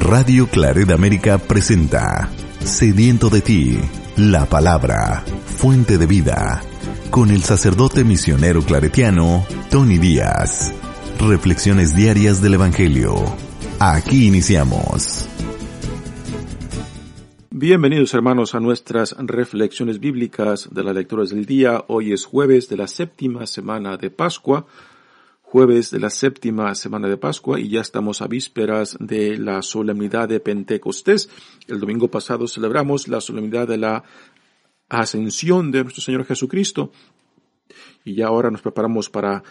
Radio Claret América presenta Sediento de ti, la palabra, fuente de vida, con el sacerdote misionero claretiano Tony Díaz. Reflexiones diarias del Evangelio. Aquí iniciamos. Bienvenidos hermanos a nuestras reflexiones bíblicas de las lecturas del día. Hoy es jueves de la séptima semana de Pascua jueves de la séptima semana de Pascua y ya estamos a vísperas de la solemnidad de Pentecostés. El domingo pasado celebramos la solemnidad de la ascensión de nuestro Señor Jesucristo y ya ahora nos preparamos para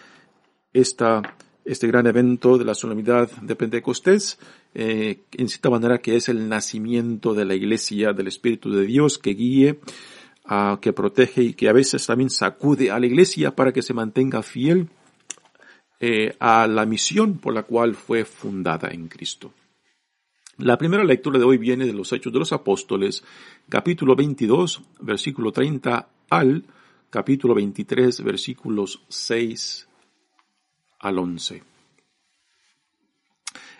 esta, este gran evento de la solemnidad de Pentecostés, eh, en cierta manera que es el nacimiento de la iglesia del Espíritu de Dios que guíe, que protege y que a veces también sacude a la iglesia para que se mantenga fiel eh, a la misión por la cual fue fundada en Cristo. La primera lectura de hoy viene de los Hechos de los Apóstoles, capítulo 22, versículo 30 al capítulo 23, versículos 6 al 11.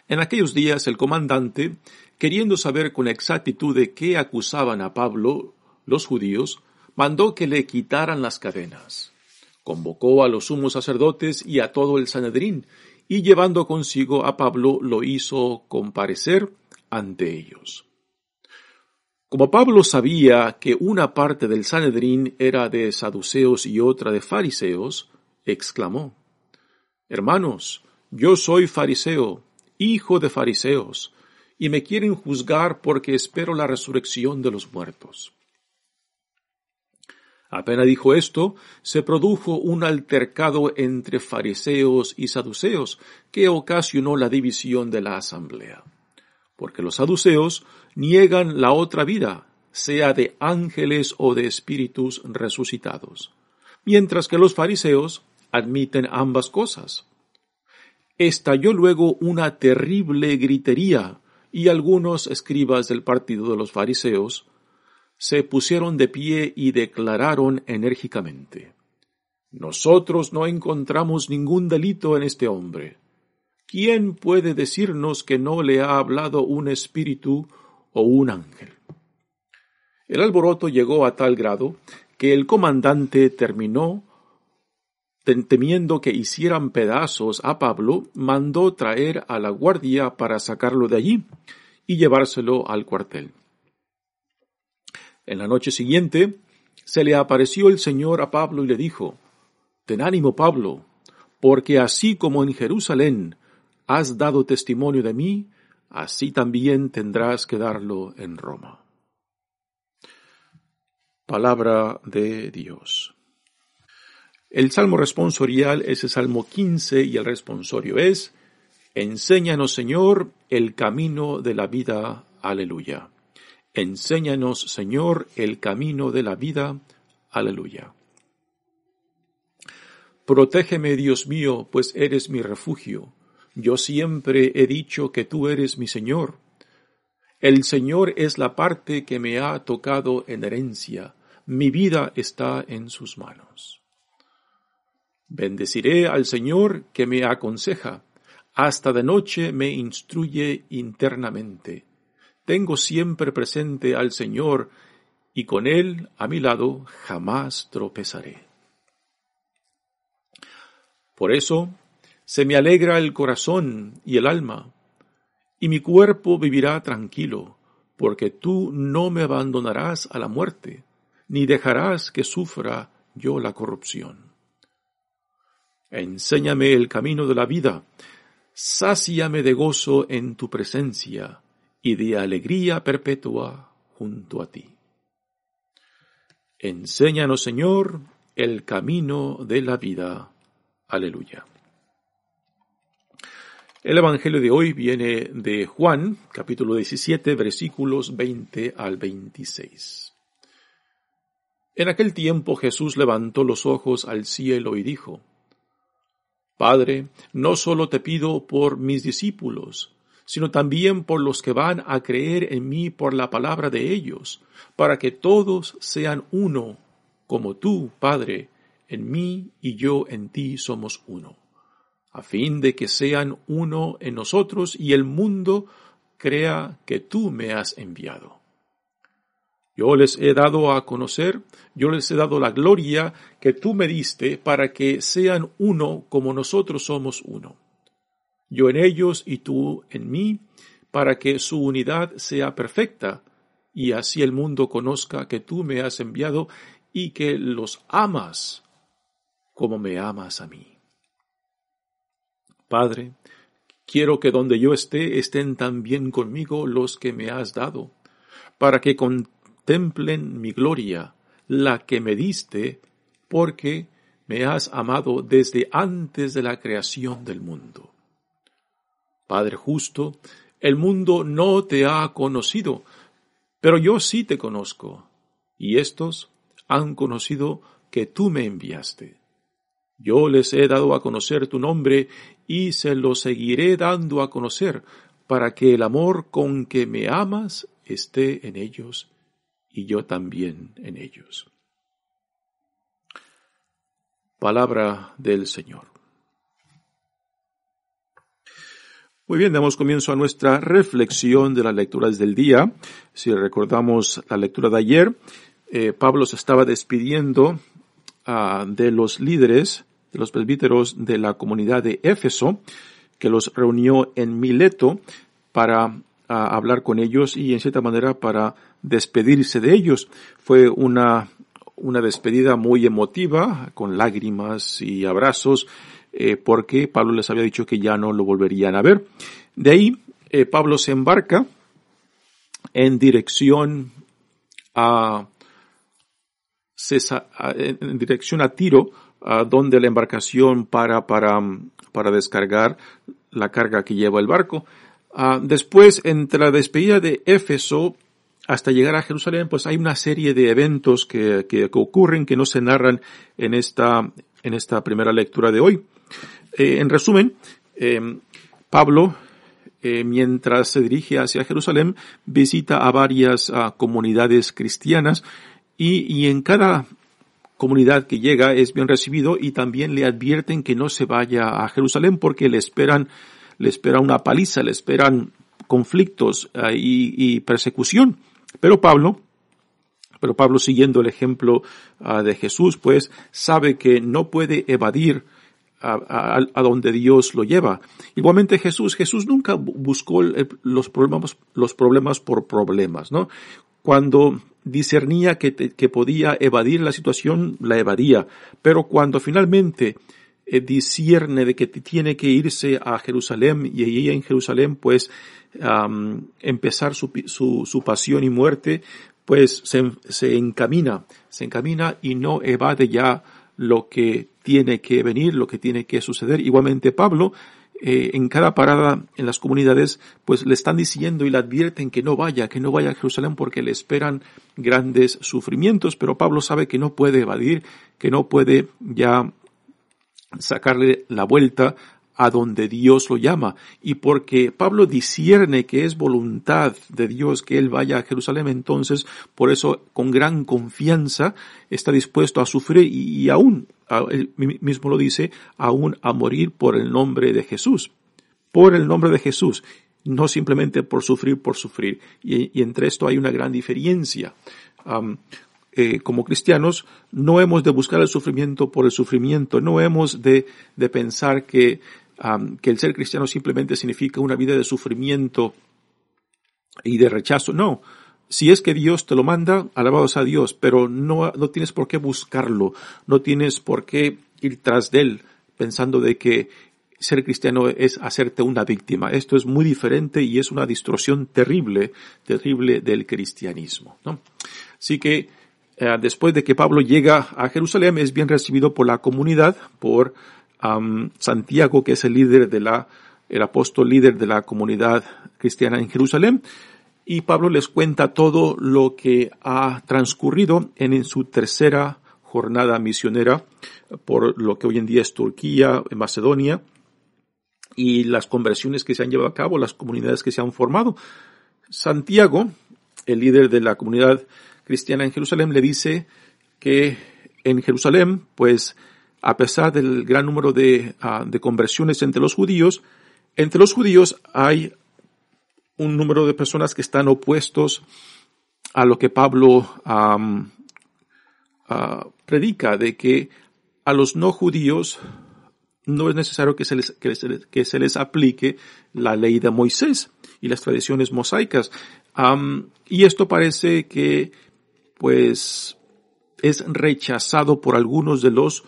En aquellos días el comandante, queriendo saber con exactitud de qué acusaban a Pablo los judíos, mandó que le quitaran las cadenas convocó a los sumos sacerdotes y a todo el Sanedrín, y llevando consigo a Pablo lo hizo comparecer ante ellos. Como Pablo sabía que una parte del Sanedrín era de saduceos y otra de fariseos, exclamó, Hermanos, yo soy fariseo, hijo de fariseos, y me quieren juzgar porque espero la resurrección de los muertos. Apenas dijo esto, se produjo un altercado entre fariseos y saduceos que ocasionó la división de la asamblea. Porque los saduceos niegan la otra vida, sea de ángeles o de espíritus resucitados, mientras que los fariseos admiten ambas cosas. Estalló luego una terrible gritería, y algunos escribas del partido de los fariseos se pusieron de pie y declararon enérgicamente, Nosotros no encontramos ningún delito en este hombre. ¿Quién puede decirnos que no le ha hablado un espíritu o un ángel? El alboroto llegó a tal grado que el comandante terminó temiendo que hicieran pedazos a Pablo, mandó traer a la guardia para sacarlo de allí y llevárselo al cuartel. En la noche siguiente se le apareció el Señor a Pablo y le dijo, Ten ánimo, Pablo, porque así como en Jerusalén has dado testimonio de mí, así también tendrás que darlo en Roma. Palabra de Dios. El salmo responsorial es el salmo 15 y el responsorio es, Enséñanos, Señor, el camino de la vida. Aleluya. Enséñanos, Señor, el camino de la vida. Aleluya. Protégeme, Dios mío, pues eres mi refugio. Yo siempre he dicho que tú eres mi Señor. El Señor es la parte que me ha tocado en herencia. Mi vida está en sus manos. Bendeciré al Señor que me aconseja. Hasta de noche me instruye internamente tengo siempre presente al Señor y con Él a mi lado jamás tropezaré. Por eso se me alegra el corazón y el alma, y mi cuerpo vivirá tranquilo, porque tú no me abandonarás a la muerte, ni dejarás que sufra yo la corrupción. Enséñame el camino de la vida, sáciame de gozo en tu presencia, y de alegría perpetua junto a ti. Enséñanos, Señor, el camino de la vida. Aleluya. El Evangelio de hoy viene de Juan, capítulo 17, versículos 20 al 26. En aquel tiempo Jesús levantó los ojos al cielo y dijo, Padre, no solo te pido por mis discípulos, sino también por los que van a creer en mí por la palabra de ellos, para que todos sean uno, como tú, Padre, en mí y yo en ti somos uno, a fin de que sean uno en nosotros y el mundo crea que tú me has enviado. Yo les he dado a conocer, yo les he dado la gloria que tú me diste para que sean uno como nosotros somos uno. Yo en ellos y tú en mí, para que su unidad sea perfecta, y así el mundo conozca que tú me has enviado y que los amas como me amas a mí. Padre, quiero que donde yo esté estén también conmigo los que me has dado, para que contemplen mi gloria, la que me diste, porque me has amado desde antes de la creación del mundo. Padre justo, el mundo no te ha conocido, pero yo sí te conozco, y estos han conocido que tú me enviaste. Yo les he dado a conocer tu nombre y se lo seguiré dando a conocer para que el amor con que me amas esté en ellos y yo también en ellos. Palabra del Señor. Muy bien, damos comienzo a nuestra reflexión de las lecturas del día. Si recordamos la lectura de ayer, eh, Pablo se estaba despidiendo ah, de los líderes de los presbíteros de la comunidad de Éfeso, que los reunió en Mileto para hablar con ellos y en cierta manera para despedirse de ellos. Fue una, una despedida muy emotiva, con lágrimas y abrazos, eh, porque Pablo les había dicho que ya no lo volverían a ver. De ahí, eh, Pablo se embarca en dirección a, en dirección a Tiro, donde la embarcación para, para, para descargar la carga que lleva el barco. Ah, después, entre la despedida de Éfeso hasta llegar a Jerusalén, pues hay una serie de eventos que, que, ocurren que no se narran en esta, en esta primera lectura de hoy. Eh, en resumen, em, Pablo, eh, mientras se dirige hacia Jerusalén, visita a varias ah, comunidades cristianas y, y en cada comunidad que llega es bien recibido y también le advierten que no se vaya a Jerusalén porque le esperan, le espera una paliza, le esperan conflictos eh, y, persecución. Pero Pablo, pero Pablo siguiendo el ejemplo ah, de Jesús, pues sabe que no puede evadir a, donde Dios lo lleva. Igualmente Jesús, Jesús nunca buscó los problemas, los problemas por problemas, ¿no? Cuando discernía que, que podía evadir la situación, la evadía. Pero cuando finalmente eh, de que tiene que irse a Jerusalén y ahí en Jerusalén pues empezar su, su, su, pasión y muerte, pues se, se encamina, se encamina y no evade ya lo que tiene que venir, lo que tiene que suceder. Igualmente Pablo eh, en cada parada en las comunidades, pues le están diciendo y le advierten que no vaya, que no vaya a Jerusalén porque le esperan grandes sufrimientos, pero Pablo sabe que no puede evadir, que no puede ya sacarle la vuelta a donde Dios lo llama. Y porque Pablo discierne que es voluntad de Dios que él vaya a Jerusalén, entonces por eso con gran confianza está dispuesto a sufrir y, aún, él mismo lo dice, aún a morir por el nombre de Jesús. Por el nombre de Jesús. No simplemente por sufrir por sufrir. Y, entre esto hay una gran diferencia. Eh, como cristianos, no hemos de buscar el sufrimiento por el sufrimiento, no hemos de, de pensar que que el ser cristiano simplemente significa una vida de sufrimiento y de rechazo. No. Si es que Dios te lo manda, alabados a Dios, pero no, no tienes por qué buscarlo, no tienes por qué ir tras de él pensando de que ser cristiano es hacerte una víctima. Esto es muy diferente y es una distorsión terrible, terrible del cristianismo. ¿no? Así que eh, después de que Pablo llega a Jerusalén es bien recibido por la comunidad, por Santiago, que es el líder de la, el apóstol líder de la comunidad cristiana en Jerusalén, y Pablo les cuenta todo lo que ha transcurrido en, su tercera jornada misionera por lo que hoy en día es Turquía, Macedonia, y las conversiones que se han llevado a cabo, las comunidades que se han formado. Santiago, el líder de la comunidad cristiana en Jerusalén, le dice que en Jerusalén, pues a pesar del gran número de, ah, de conversiones entre los judíos, entre los judíos hay un número de personas que están opuestos a lo que Pablo predica, de que a los no judíos no es necesario que se, les, que se les, aplique la ley de Moisés y las tradiciones mosaicas. y esto parece que, pues, es rechazado por algunos de los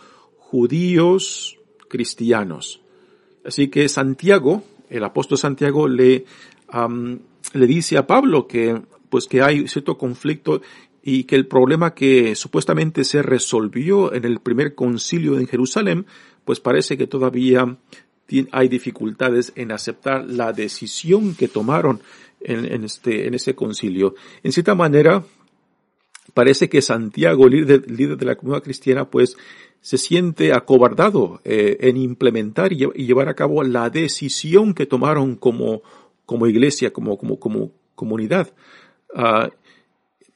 judíos cristianos. Así que Santiago, el apóstol Santiago le, le dice a Pablo que, pues, que hay cierto conflicto y que el problema que supuestamente se resolvió en el primer concilio en Jerusalén, pues parece que todavía hay dificultades en aceptar la decisión que tomaron en, este, en ese concilio. En cierta manera, parece que Santiago, líder, líder de la comunidad cristiana, pues se siente acobardado eh, en implementar y, llevar a cabo la decisión que tomaron como, como iglesia, como, como, como comunidad. Ah,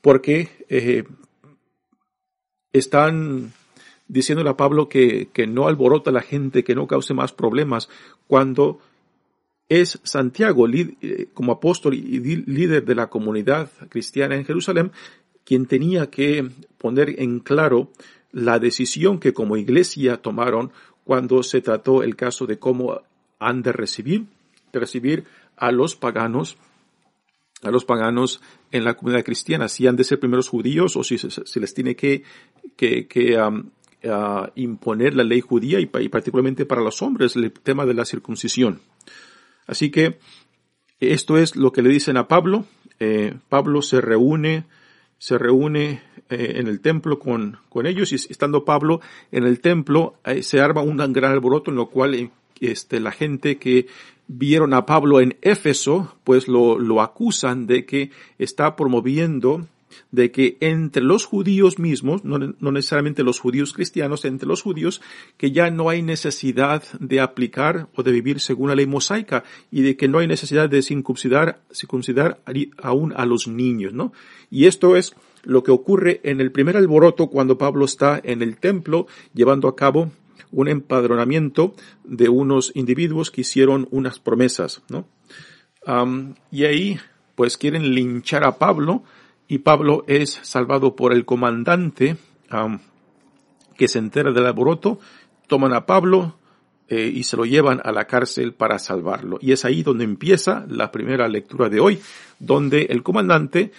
porque eh, están diciéndole a Pablo que, que no alborota a la gente, que no cause más problemas, cuando es Santiago, eh, como apóstol y líder de la comunidad cristiana en Jerusalén, quien tenía que poner en claro la decisión que como iglesia tomaron cuando se trató el caso de cómo han de recibir, de recibir a los paganos a los paganos en la comunidad cristiana, si han de ser primeros judíos o si se, les tiene que, que, um, uh, imponer la ley judía y, particularmente para los hombres el tema de la circuncisión. Así que esto es lo que le dicen a Pablo. Eh, Pablo se reúne, se reúne eh, en el templo con, con ellos y estando Pablo en el templo eh, se arma un gran alboroto en lo cual este, la gente que vieron a Pablo en Éfeso, pues lo, lo acusan de que está promoviendo de que entre los judíos mismos, no, no, necesariamente los judíos cristianos, entre los judíos, que ya no hay necesidad de aplicar o de vivir según la ley mosaica y de que no hay necesidad de circuncidar, circuncidar aún a los niños, ¿no? Y esto es lo que ocurre en el primer alboroto cuando Pablo está en el templo llevando a cabo un empadronamiento de unos individuos que hicieron unas promesas, ¿no? y ahí, pues quieren linchar a Pablo y Pablo es salvado por el comandante que se entera del alboroto, toman a Pablo eh, y se lo llevan a la cárcel para salvarlo. Y es ahí donde empieza la primera lectura de hoy, donde el comandante,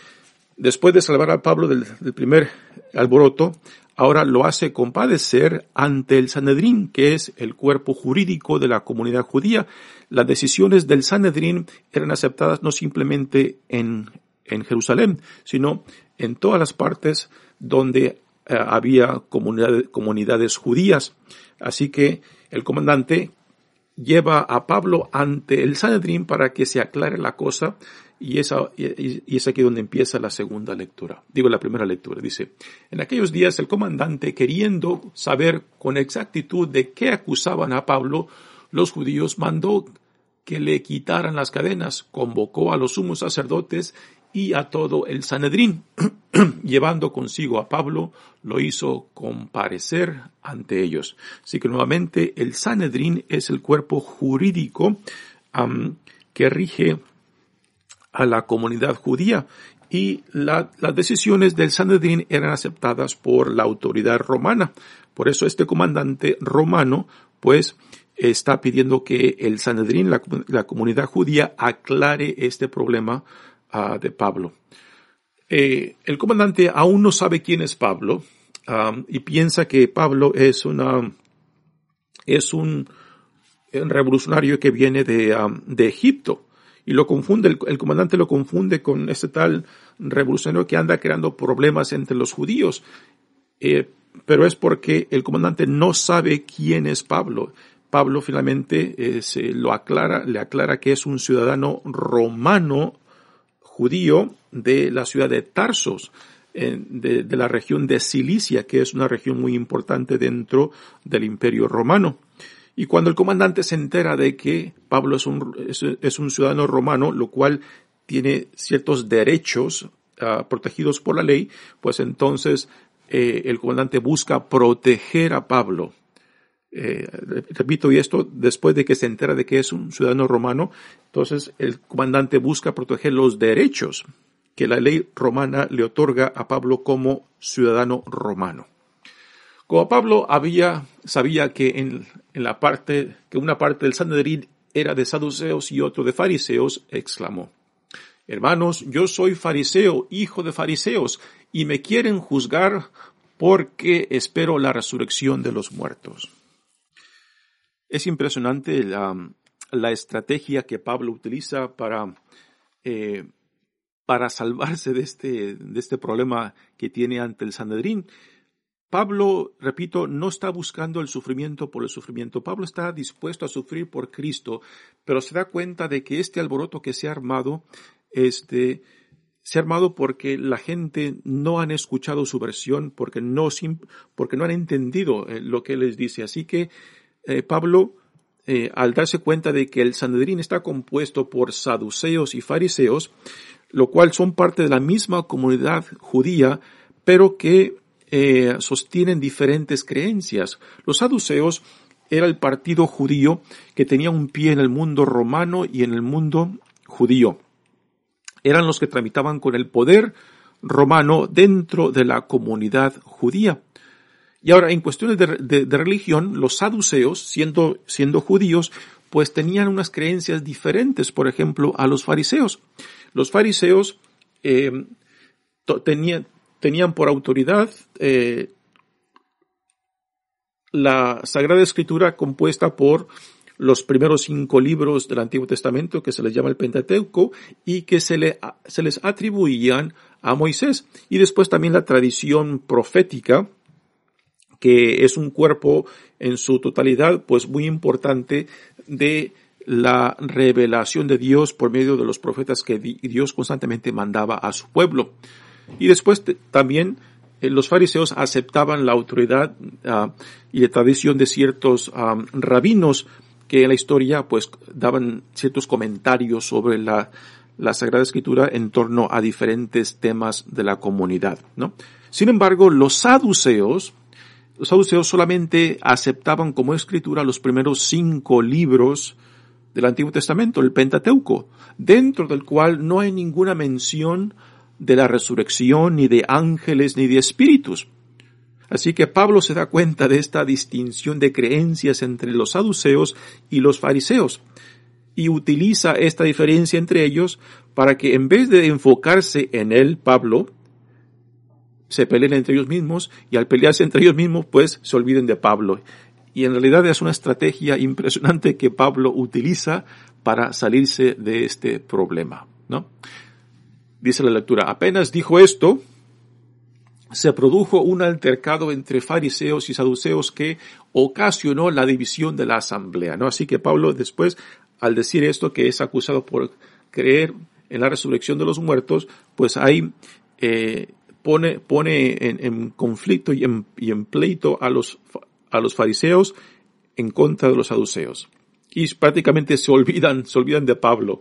después de salvar a Pablo del primer alboroto, ahora lo hace compadecer ante el Sanedrín, que es el cuerpo jurídico de la comunidad judía. Las decisiones del Sanedrín eran aceptadas no simplemente en, en Jerusalén, sino en todas las partes donde eh, había comunidades judías. Así que el comandante lleva a Pablo ante el Sanedrín para que se aclare la cosa y, esa, y, es aquí donde empieza la segunda lectura. Digo la primera lectura. Dice, en aquellos días el comandante, queriendo saber con exactitud de qué acusaban a Pablo, los judíos mandó que le quitaran las cadenas, convocó a los sumos sacerdotes y a todo el Sanedrín, llevando consigo a Pablo, lo hizo comparecer ante ellos. Así que nuevamente el Sanedrín es el cuerpo jurídico que rige a la comunidad judía y las decisiones del Sanedrín eran aceptadas por la autoridad romana. Por eso este comandante romano, pues, está pidiendo que el Sanedrín, la, comunidad judía, aclare este problema ah, de Pablo. Eh, el comandante aún no sabe quién es Pablo y piensa que Pablo es una es un, revolucionario que viene de, de Egipto y lo confunde, el, comandante lo confunde con ese tal revolucionario que anda creando problemas entre los judíos. Eh, pero es porque el comandante no sabe quién es Pablo. Pablo finalmente eh, se lo aclara, le aclara que es un ciudadano romano judío de la ciudad de Tarsos, de, la región de Cilicia, que es una región muy importante dentro del imperio romano. Y cuando el comandante se entera de que Pablo es un, es, un ciudadano romano, lo cual tiene ciertos derechos ah, protegidos por la ley, pues entonces eh, el comandante busca proteger a Pablo. Eh, repito, y esto después de que se entera de que es un ciudadano romano, entonces el comandante busca proteger los derechos que la ley romana le otorga a Pablo como ciudadano romano. Como Pablo había, sabía que en, en la parte, que una parte del Sanedrín era de saduceos y otro de fariseos, exclamó, Hermanos, yo soy fariseo, hijo de fariseos, y me quieren juzgar porque espero la resurrección de los muertos. Es impresionante la, estrategia que Pablo utiliza para, eh, para salvarse de este, de este problema que tiene ante el Sanedrín. Pablo, repito, no está buscando el sufrimiento por el sufrimiento. Pablo está dispuesto a sufrir por Cristo, pero se da cuenta de que este alboroto que se ha armado, este, se ha armado porque la gente no han escuchado su versión, porque no, porque no han entendido eh, lo que él les dice. Así que eh, Pablo, eh, al darse cuenta de que el Sanedrín está compuesto por saduceos y fariseos, lo cual son parte de la misma comunidad judía, pero que eh, sostienen diferentes creencias. Los saduceos era el partido judío que tenía un pie en el mundo romano y en el mundo judío. Eran los que tramitaban con el poder romano dentro de la comunidad judía. Y ahora, en cuestiones de, religión, los saduceos, siendo, judíos, pues tenían unas creencias diferentes, por ejemplo, a los fariseos. Los fariseos eh, tenían, tenían por autoridad eh, la Sagrada Escritura compuesta por los primeros cinco libros del Antiguo Testamento que se les llama el Pentateuco y que se, le, se les atribuían a Moisés. Y después también la tradición profética que es un cuerpo en su totalidad, pues muy importante de la revelación de Dios por medio de los profetas que Dios constantemente mandaba a su pueblo. Y después también eh, los fariseos aceptaban la autoridad ah, y la tradición de ciertos ah, rabinos que en la historia pues daban ciertos comentarios sobre la, la Sagrada Escritura en torno a diferentes temas de la comunidad, ¿no? Sin embargo, los saduceos, los saduceos solamente aceptaban como escritura los primeros cinco libros del Antiguo Testamento, el Pentateuco, dentro del cual no hay ninguna mención de la resurrección, ni de ángeles, ni de espíritus. Así que Pablo se da cuenta de esta distinción de creencias entre los saduceos y los fariseos, y utiliza esta diferencia entre ellos para que en vez de enfocarse en él, Pablo, se peleen entre ellos mismos y al pelearse entre ellos mismos pues se olviden de Pablo. Y en realidad es una estrategia impresionante que Pablo utiliza para salirse de este problema, ¿no? Dice la lectura, apenas dijo esto, se produjo un altercado entre fariseos y saduceos que ocasionó la división de la asamblea, ¿no? Así que Pablo después, al decir esto, que es acusado por creer en la resurrección de los muertos, pues eh, pone, pone en, conflicto y en, pleito a los, a los fariseos en contra de los saduceos. Y prácticamente se olvidan, se olvidan de Pablo.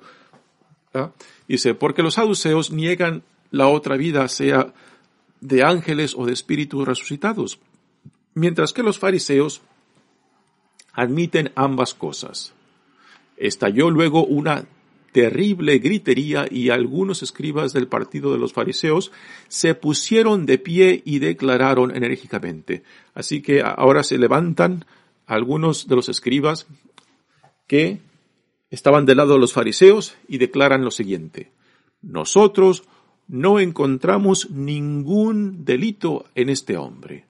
Dice, porque los saduceos niegan la otra vida, sea de ángeles o de espíritus resucitados, mientras que los fariseos admiten ambas cosas. Estalló luego una terrible gritería y algunos escribas del partido de los fariseos se pusieron de pie y declararon enérgicamente. Así que ahora se levantan algunos de los escribas que estaban del lado de los fariseos y declaran lo siguiente. Nosotros no encontramos ningún delito en este hombre.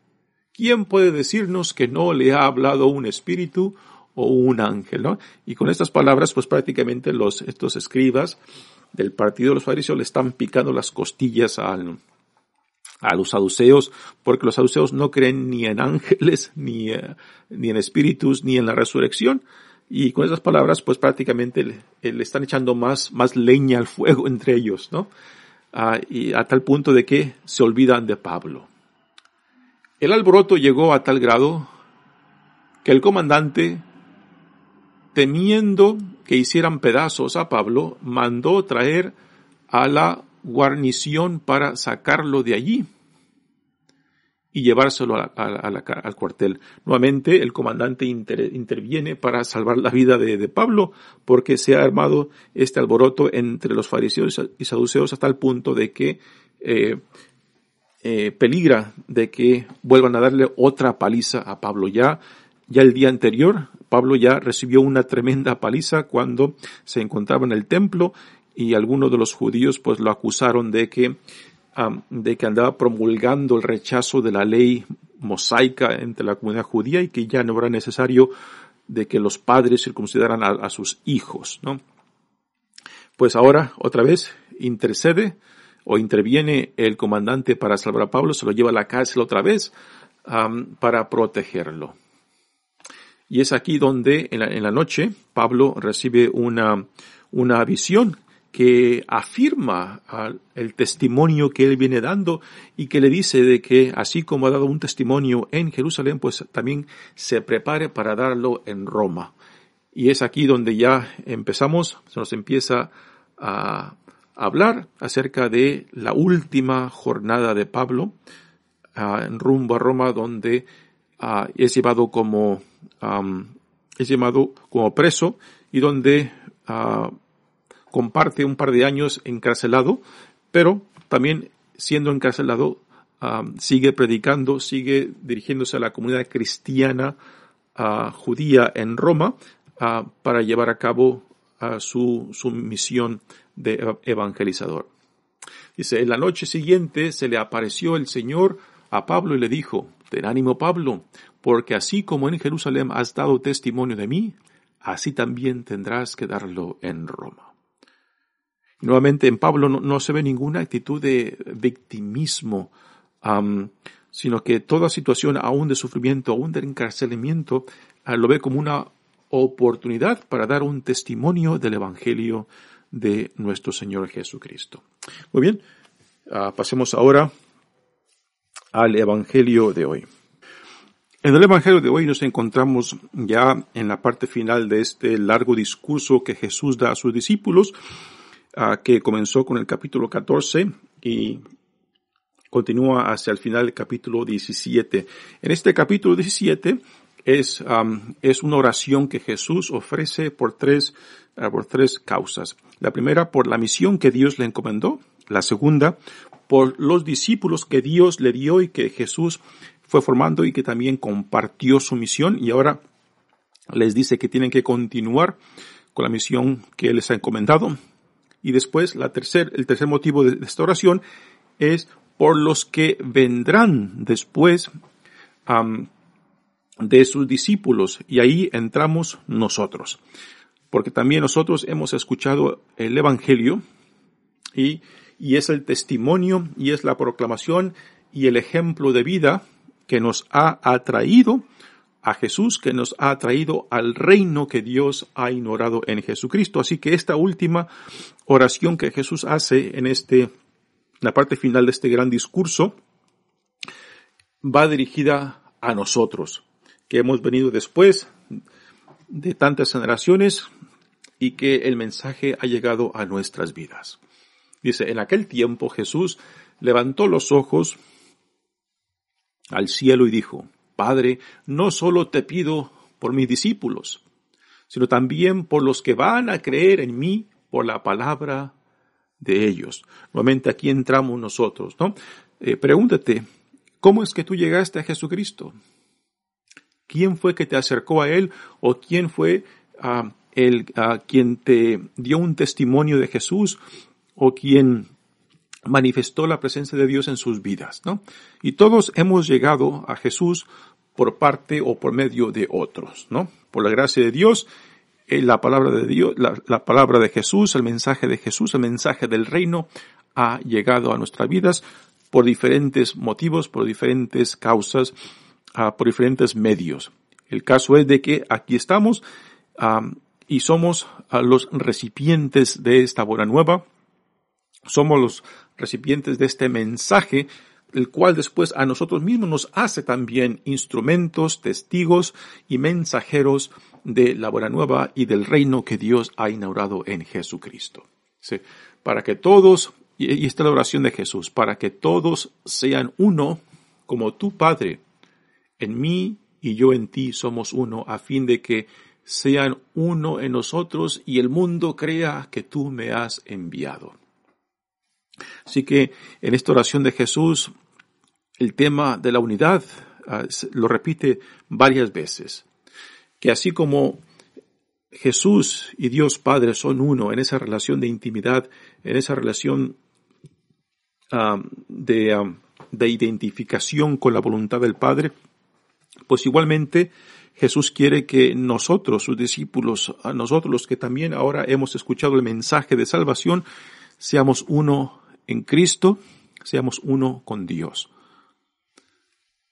¿Quién puede decirnos que no le ha hablado un espíritu o un ángel? Y con estas palabras, pues prácticamente los, estos escribas del partido de los fariseos le están picando las costillas al, a los saduceos, porque los saduceos no creen ni en ángeles, ni, eh, ni en espíritus, ni en la resurrección. Y con esas palabras, pues prácticamente le, le están echando más, más leña al fuego entre ellos, ¿no? Ah, y a tal punto de que se olvidan de Pablo. El alboroto llegó a tal grado que el comandante, temiendo que hicieran pedazos a Pablo, mandó traer a la guarnición para sacarlo de allí. y llevárselo al cuartel. Nuevamente el comandante interviene para salvar la vida de, Pablo porque se ha armado este alboroto entre los fariseos y saduceos hasta el punto de que eh, eh, peligra de que vuelvan a darle otra paliza a Pablo. Ya, ya el día anterior, Pablo ya recibió una tremenda paliza cuando se encontraba en el templo y algunos de los judíos pues lo acusaron de que de que andaba promulgando el rechazo de la ley mosaica entre la comunidad judía y que ya no era necesario de que los padres circuncidaran a, sus hijos, ¿no? Pues ahora, otra vez, intercede o interviene el comandante para salvar a Pablo, se lo lleva a la cárcel otra vez para protegerlo. Y es aquí donde en la, noche Pablo recibe una, una visión que afirma el testimonio que él viene dando y que le dice de que así como ha dado un testimonio en Jerusalén, pues también se prepare para darlo en Roma. Y es aquí donde ya empezamos, se nos empieza a hablar acerca de la última jornada de Pablo en rumbo a Roma, donde es llevado como es llamado como preso y donde comparte un par de años encarcelado, pero también siendo encarcelado sigue predicando, sigue dirigiéndose a la comunidad cristiana judía en Roma para llevar a cabo su, su misión de evangelizador. Dice, en la noche siguiente se le apareció el Señor a Pablo y le dijo, ten ánimo Pablo, porque así como en Jerusalén has dado testimonio de mí, así también tendrás que darlo en Roma. Nuevamente en Pablo no, se ve ninguna actitud de victimismo, sino que toda situación, aún de sufrimiento, aún de encarcelamiento, ah, lo ve como una oportunidad para dar un testimonio del Evangelio de nuestro Señor Jesucristo. Muy bien, ah, pasemos ahora al Evangelio de hoy. En el Evangelio de hoy nos encontramos ya en la parte final de este largo discurso que Jesús da a sus discípulos que comenzó con el capítulo 14 y continúa hacia el final del capítulo 17. En este capítulo 17 es, es una oración que Jesús ofrece por tres, ah, por tres causas. La primera, por la misión que Dios le encomendó. La segunda, por los discípulos que Dios le dio y que Jesús fue formando y que también compartió su misión y ahora les dice que tienen que continuar con la misión que les ha encomendado. Y después, la tercer, el tercer motivo de esta oración es por los que vendrán después de sus discípulos. Y ahí entramos nosotros. Porque también nosotros hemos escuchado el Evangelio y, y es el testimonio y es la proclamación y el ejemplo de vida que nos ha atraído a Jesús que nos ha traído al reino que Dios ha ignorado en Jesucristo. Así que esta última oración que Jesús hace en este, la parte final de este gran discurso, va dirigida a nosotros, que hemos venido después de tantas generaciones y que el mensaje ha llegado a nuestras vidas. Dice, en aquel tiempo Jesús levantó los ojos al cielo y dijo, Padre, no solo te pido por mis discípulos, sino también por los que van a creer en mí por la palabra de ellos. Nuevamente aquí entramos nosotros, ¿no? Eh, pregúntate, ¿cómo es que tú llegaste a Jesucristo? ¿Quién fue que te acercó a Él o quién fue ah, el, ah, quien te dio un testimonio de Jesús o quien manifestó la presencia de Dios en sus vidas, ¿no? Y todos hemos llegado a Jesús por parte o por medio de otros, ¿no? Por la gracia de Dios, eh, la palabra de Dios, la, palabra de Jesús, el mensaje de Jesús, el mensaje del reino ha llegado a nuestras vidas por diferentes motivos, por diferentes causas, ah, por diferentes medios. El caso es de que aquí estamos y somos ah, los recipientes de esta buena nueva, somos los recipientes de este mensaje, el cual después a nosotros mismos nos hace también instrumentos, testigos y mensajeros de la buena nueva y del reino que Dios ha inaugurado en Jesucristo. Para que todos, y esta es la oración de Jesús, para que todos sean uno como tu Padre, en mí y yo en ti somos uno, a fin de que sean uno en nosotros y el mundo crea que tú me has enviado. Así que en esta oración de Jesús, el tema de la unidad ah, lo repite varias veces. Que así como Jesús y Dios Padre son uno en esa relación de intimidad, en esa relación ah, de, ah, de identificación con la voluntad del Padre, pues igualmente Jesús quiere que nosotros, sus discípulos, a nosotros los que también ahora hemos escuchado el mensaje de salvación, seamos uno en Cristo, seamos uno con Dios.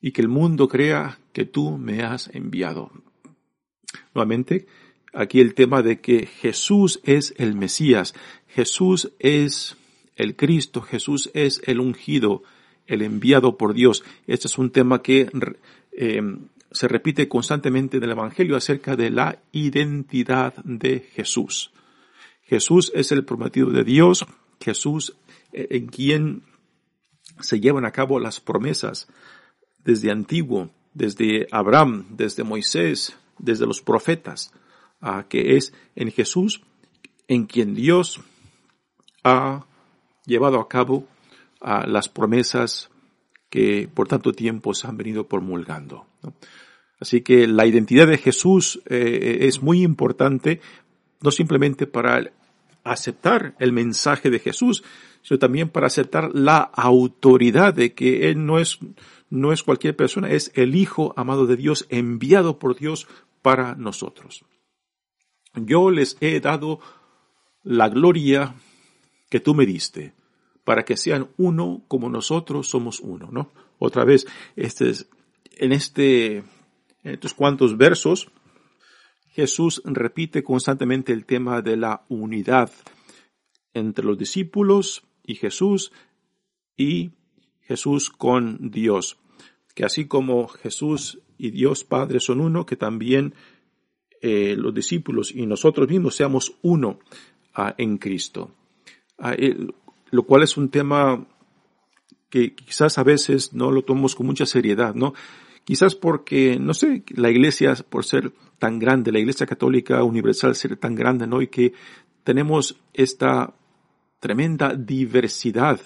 Y que el mundo crea que tú me has enviado. Nuevamente, aquí el tema de que Jesús es el Mesías, Jesús es el Cristo, Jesús es el ungido, el enviado por Dios. Este es un tema que eh, se repite constantemente en el Evangelio acerca de la identidad de Jesús. Jesús es el prometido de Dios, Jesús en quien se llevan a cabo las promesas desde antiguo, desde Abraham, desde Moisés, desde los profetas, que es en Jesús en quien Dios ha llevado a cabo las promesas que por tanto tiempo se han venido promulgando. Así que la identidad de Jesús eh, es muy importante, no simplemente para aceptar el mensaje de Jesús, sino también para aceptar la autoridad de que Él no es, no es cualquier persona, es el Hijo amado de Dios, enviado por Dios para nosotros. Yo les he dado la gloria que tú me diste, para que sean uno como nosotros somos uno, ¿no? Otra vez, este es, en este, en estos cuantos versos, Jesús repite constantemente el tema de la unidad entre los discípulos y Jesús y Jesús con Dios. Que así como Jesús y Dios Padre son uno, que también eh, los discípulos y nosotros mismos seamos uno ah, en Cristo. Ah, lo cual es un tema que quizás a veces no lo tomamos con mucha seriedad, ¿no? Quizás porque, no sé, la iglesia, por ser tan grande, la iglesia católica universal ser tan grande, ¿no? Y que tenemos esta tremenda diversidad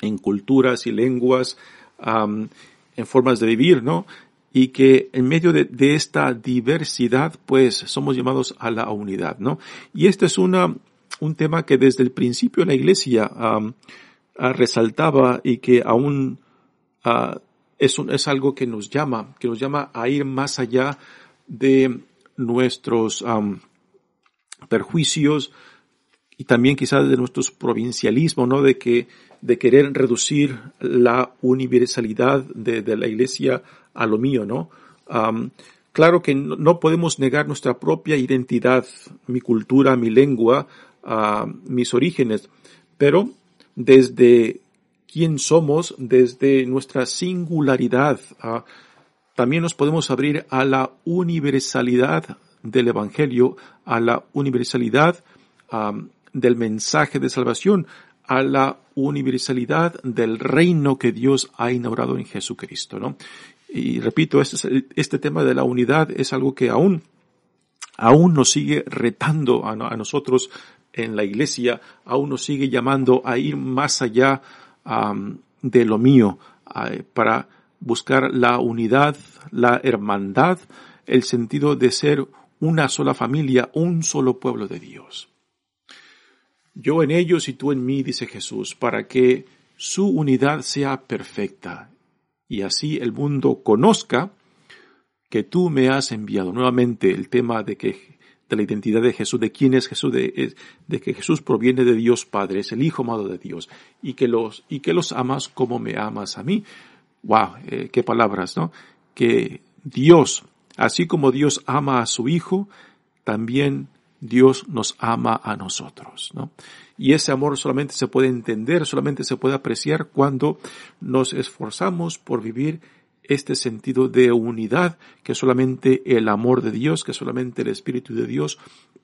en culturas y lenguas, en formas de vivir, ¿no? Y que en medio de, esta diversidad, pues, somos llamados a la unidad, ¿no? Y este es una, un tema que desde el principio la iglesia resaltaba y que aún es, es algo que nos llama, que nos llama a ir más allá de nuestros perjuicios y también quizás de nuestros provincialismos, ¿no? De que, de querer reducir la universalidad de, de la iglesia a lo mío, ¿no? claro que no, podemos negar nuestra propia identidad, mi cultura, mi lengua, mis orígenes, pero desde quién somos, desde nuestra singularidad. Ah, también nos podemos abrir a la universalidad del Evangelio, a la universalidad del mensaje de salvación, a la universalidad del reino que Dios ha inaugurado en Jesucristo, ¿no? Y repito, este, este tema de la unidad es algo que aún, aún nos sigue retando a, a nosotros en la iglesia, aún nos sigue llamando a ir más allá de lo mío, para buscar la unidad, la hermandad, el sentido de ser una sola familia, un solo pueblo de Dios. Yo en ellos y tú en mí, dice Jesús, para que su unidad sea perfecta y así el mundo conozca que tú me has enviado. Nuevamente el tema de que de la identidad de Jesús, de quién es Jesús, de, de, que Jesús proviene de Dios Padre, es el Hijo amado de Dios, y que los, y que los amas como me amas a mí. Wow, eh, qué palabras, ¿no? Que Dios, así como Dios ama a su Hijo, también Dios nos ama a nosotros, ¿no? Y ese amor solamente se puede entender, solamente se puede apreciar cuando nos esforzamos por vivir este sentido de unidad que solamente el amor de Dios, que solamente el Espíritu de Dios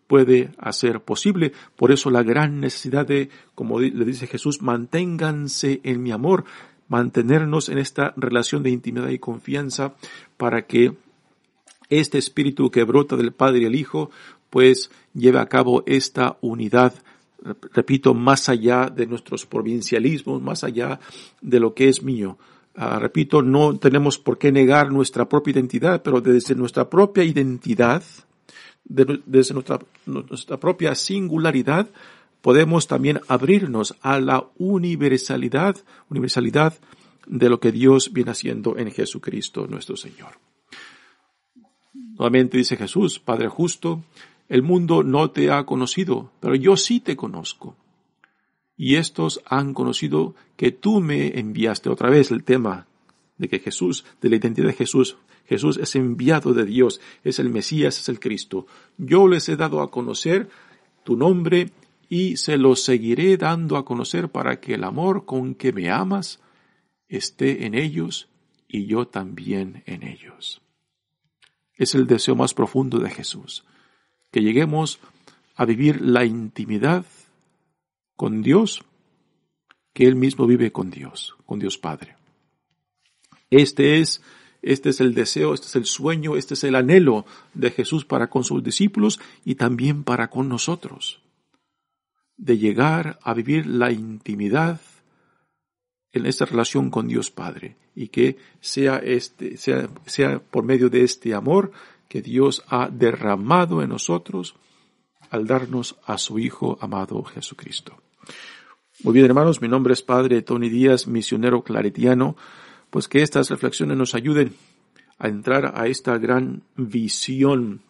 puede hacer posible. Por eso la gran necesidad de, como le dice Jesús, manténganse en mi amor, mantenernos en esta relación de intimidad y confianza para que este espíritu que brota del Padre y el Hijo, pues lleve a cabo esta unidad repito, más allá de nuestros provincialismos, más allá de lo que es mío. Ah, repito, no tenemos por qué negar nuestra propia identidad, pero desde nuestra propia identidad, desde nuestra, nuestra propia singularidad, podemos también abrirnos a la universalidad, universalidad de lo que Dios viene haciendo en Jesucristo nuestro Señor. Nuevamente dice Jesús, Padre justo, el mundo no te ha conocido, pero yo sí te conozco. Y estos han conocido que tú me enviaste otra vez el tema de que Jesús, de la identidad de Jesús, Jesús es enviado de Dios, es el Mesías, es el Cristo. Yo les he dado a conocer tu nombre y se lo seguiré dando a conocer para que el amor con que me amas esté en ellos y yo también en ellos. Es el deseo más profundo de Jesús que lleguemos a vivir la intimidad con Dios, que Él mismo vive con Dios, con Dios Padre. Este es, este es el deseo, este es el sueño, este es el anhelo de Jesús para con sus discípulos y también para con nosotros. De llegar a vivir la intimidad en esta relación con Dios Padre y que sea este, sea, sea por medio de este amor que Dios ha derramado en nosotros al darnos a su Hijo amado Jesucristo. Muy bien, hermanos, mi nombre es Padre Tony Díaz, misionero claretiano, pues que estas reflexiones nos ayuden a entrar a esta gran visión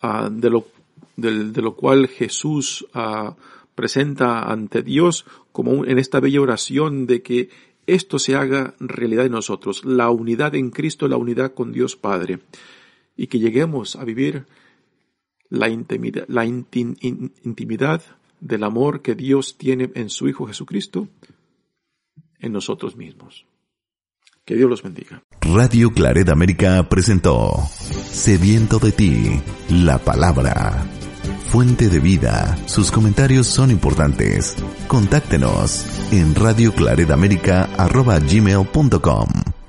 ah, de, lo, de, lo, cual Jesús ah, presenta ante Dios como en esta bella oración de que esto se haga realidad en nosotros, la unidad en Cristo, la unidad con Dios Padre, y que lleguemos a vivir la intimidad, la intimidad del amor que Dios tiene en su Hijo Jesucristo en nosotros mismos. Que Dios los bendiga. Radio Claret América presentó Sediento de ti, la palabra fuente de vida. Sus comentarios son importantes. Contáctenos en radioclaredamerica.gmail.com